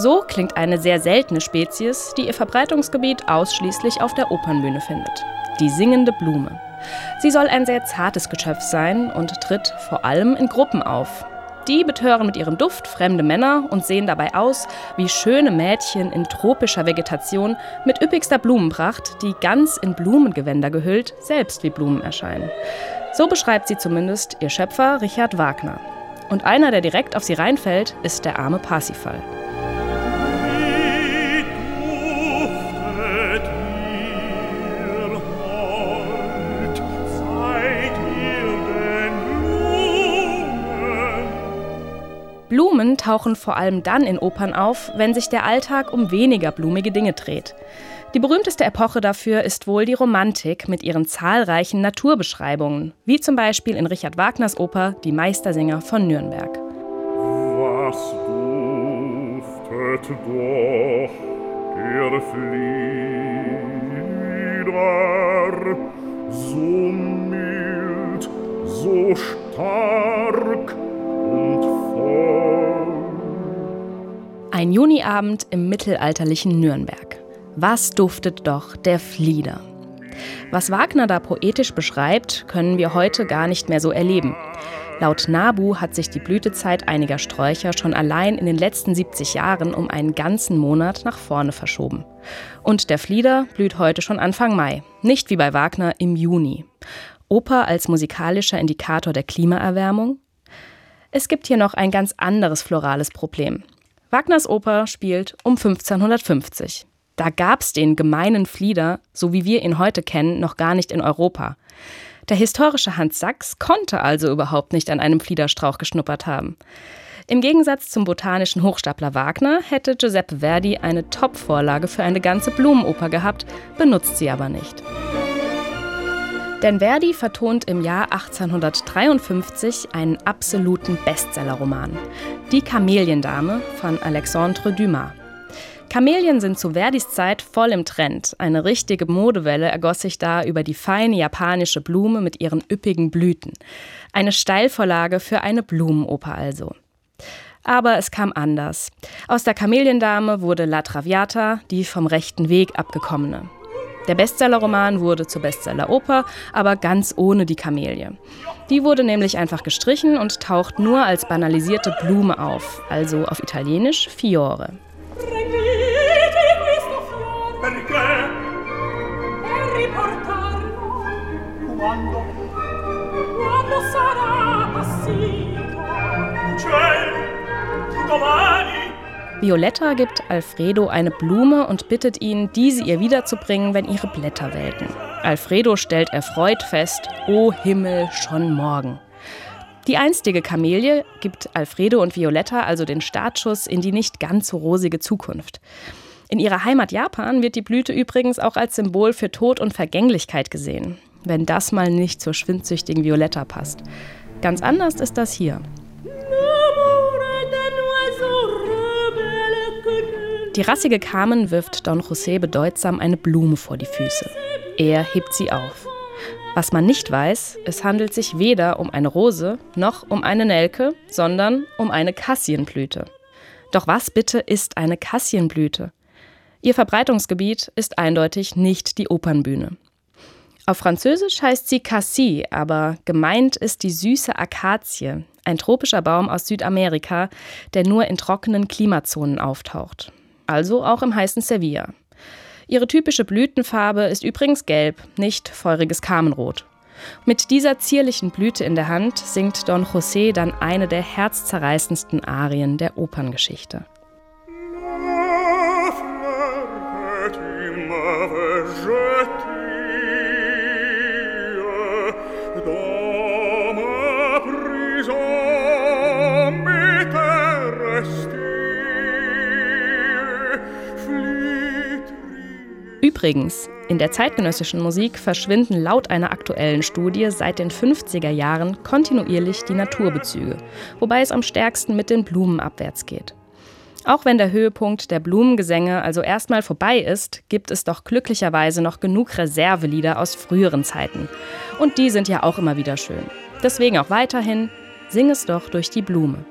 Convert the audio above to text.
So klingt eine sehr seltene Spezies, die ihr Verbreitungsgebiet ausschließlich auf der Opernbühne findet. Die singende Blume. Sie soll ein sehr zartes Geschöpf sein und tritt vor allem in Gruppen auf. Die betören mit ihrem Duft fremde Männer und sehen dabei aus wie schöne Mädchen in tropischer Vegetation mit üppigster Blumenpracht, die ganz in Blumengewänder gehüllt selbst wie Blumen erscheinen. So beschreibt sie zumindest ihr Schöpfer Richard Wagner. Und einer, der direkt auf sie reinfällt, ist der arme Parsifal. Blumen tauchen vor allem dann in Opern auf, wenn sich der Alltag um weniger blumige Dinge dreht. Die berühmteste Epoche dafür ist wohl die Romantik mit ihren zahlreichen Naturbeschreibungen, wie zum Beispiel in Richard Wagners Oper Die Meistersinger von Nürnberg. Was duftet doch der Flieder, so mild, so stark und Ein Juniabend im mittelalterlichen Nürnberg. Was duftet doch der Flieder? Was Wagner da poetisch beschreibt, können wir heute gar nicht mehr so erleben. Laut Nabu hat sich die Blütezeit einiger Sträucher schon allein in den letzten 70 Jahren um einen ganzen Monat nach vorne verschoben. Und der Flieder blüht heute schon Anfang Mai, nicht wie bei Wagner im Juni. Oper als musikalischer Indikator der Klimaerwärmung? Es gibt hier noch ein ganz anderes florales Problem. Wagners Oper spielt um 1550. Da gab es den gemeinen Flieder, so wie wir ihn heute kennen, noch gar nicht in Europa. Der historische Hans Sachs konnte also überhaupt nicht an einem Fliederstrauch geschnuppert haben. Im Gegensatz zum botanischen Hochstapler Wagner hätte Giuseppe Verdi eine Top-Vorlage für eine ganze Blumenoper gehabt, benutzt sie aber nicht. Denn Verdi vertont im Jahr 1853 einen absoluten Bestsellerroman, Die Kameliendame von Alexandre Dumas. Kamelien sind zu Verdis Zeit voll im Trend. Eine richtige Modewelle ergoss sich da über die feine japanische Blume mit ihren üppigen Blüten. Eine Steilvorlage für eine Blumenoper also. Aber es kam anders. Aus der Kameliendame wurde La Traviata, die vom rechten Weg abgekommene. Der Bestsellerroman wurde zur Bestselleroper, aber ganz ohne die Kamelie. Die wurde nämlich einfach gestrichen und taucht nur als banalisierte Blume auf, also auf Italienisch Fiore. Quando? Sarà passito? Cielo, domani. Violetta gibt Alfredo eine Blume und bittet ihn, diese ihr wiederzubringen, wenn ihre Blätter welken. Alfredo stellt erfreut fest, O Himmel, schon morgen. Die einstige Kamelie gibt Alfredo und Violetta also den Startschuss in die nicht ganz so rosige Zukunft. In ihrer Heimat Japan wird die Blüte übrigens auch als Symbol für Tod und Vergänglichkeit gesehen. Wenn das mal nicht zur schwindsüchtigen Violetta passt. Ganz anders ist das hier. Die rassige Carmen wirft Don José bedeutsam eine Blume vor die Füße. Er hebt sie auf. Was man nicht weiß, es handelt sich weder um eine Rose noch um eine Nelke, sondern um eine Kassienblüte. Doch was bitte ist eine Kassienblüte? Ihr Verbreitungsgebiet ist eindeutig nicht die Opernbühne. Auf Französisch heißt sie Cassis, aber gemeint ist die süße Akazie, ein tropischer Baum aus Südamerika, der nur in trockenen Klimazonen auftaucht. Also auch im heißen Sevilla. Ihre typische Blütenfarbe ist übrigens gelb, nicht feuriges Kamenrot. Mit dieser zierlichen Blüte in der Hand singt Don José dann eine der herzzerreißendsten Arien der Operngeschichte. Übrigens, in der zeitgenössischen Musik verschwinden laut einer aktuellen Studie seit den 50er Jahren kontinuierlich die Naturbezüge, wobei es am stärksten mit den Blumen abwärts geht. Auch wenn der Höhepunkt der Blumengesänge also erstmal vorbei ist, gibt es doch glücklicherweise noch genug Reservelieder aus früheren Zeiten. Und die sind ja auch immer wieder schön. Deswegen auch weiterhin, sing es doch durch die Blume.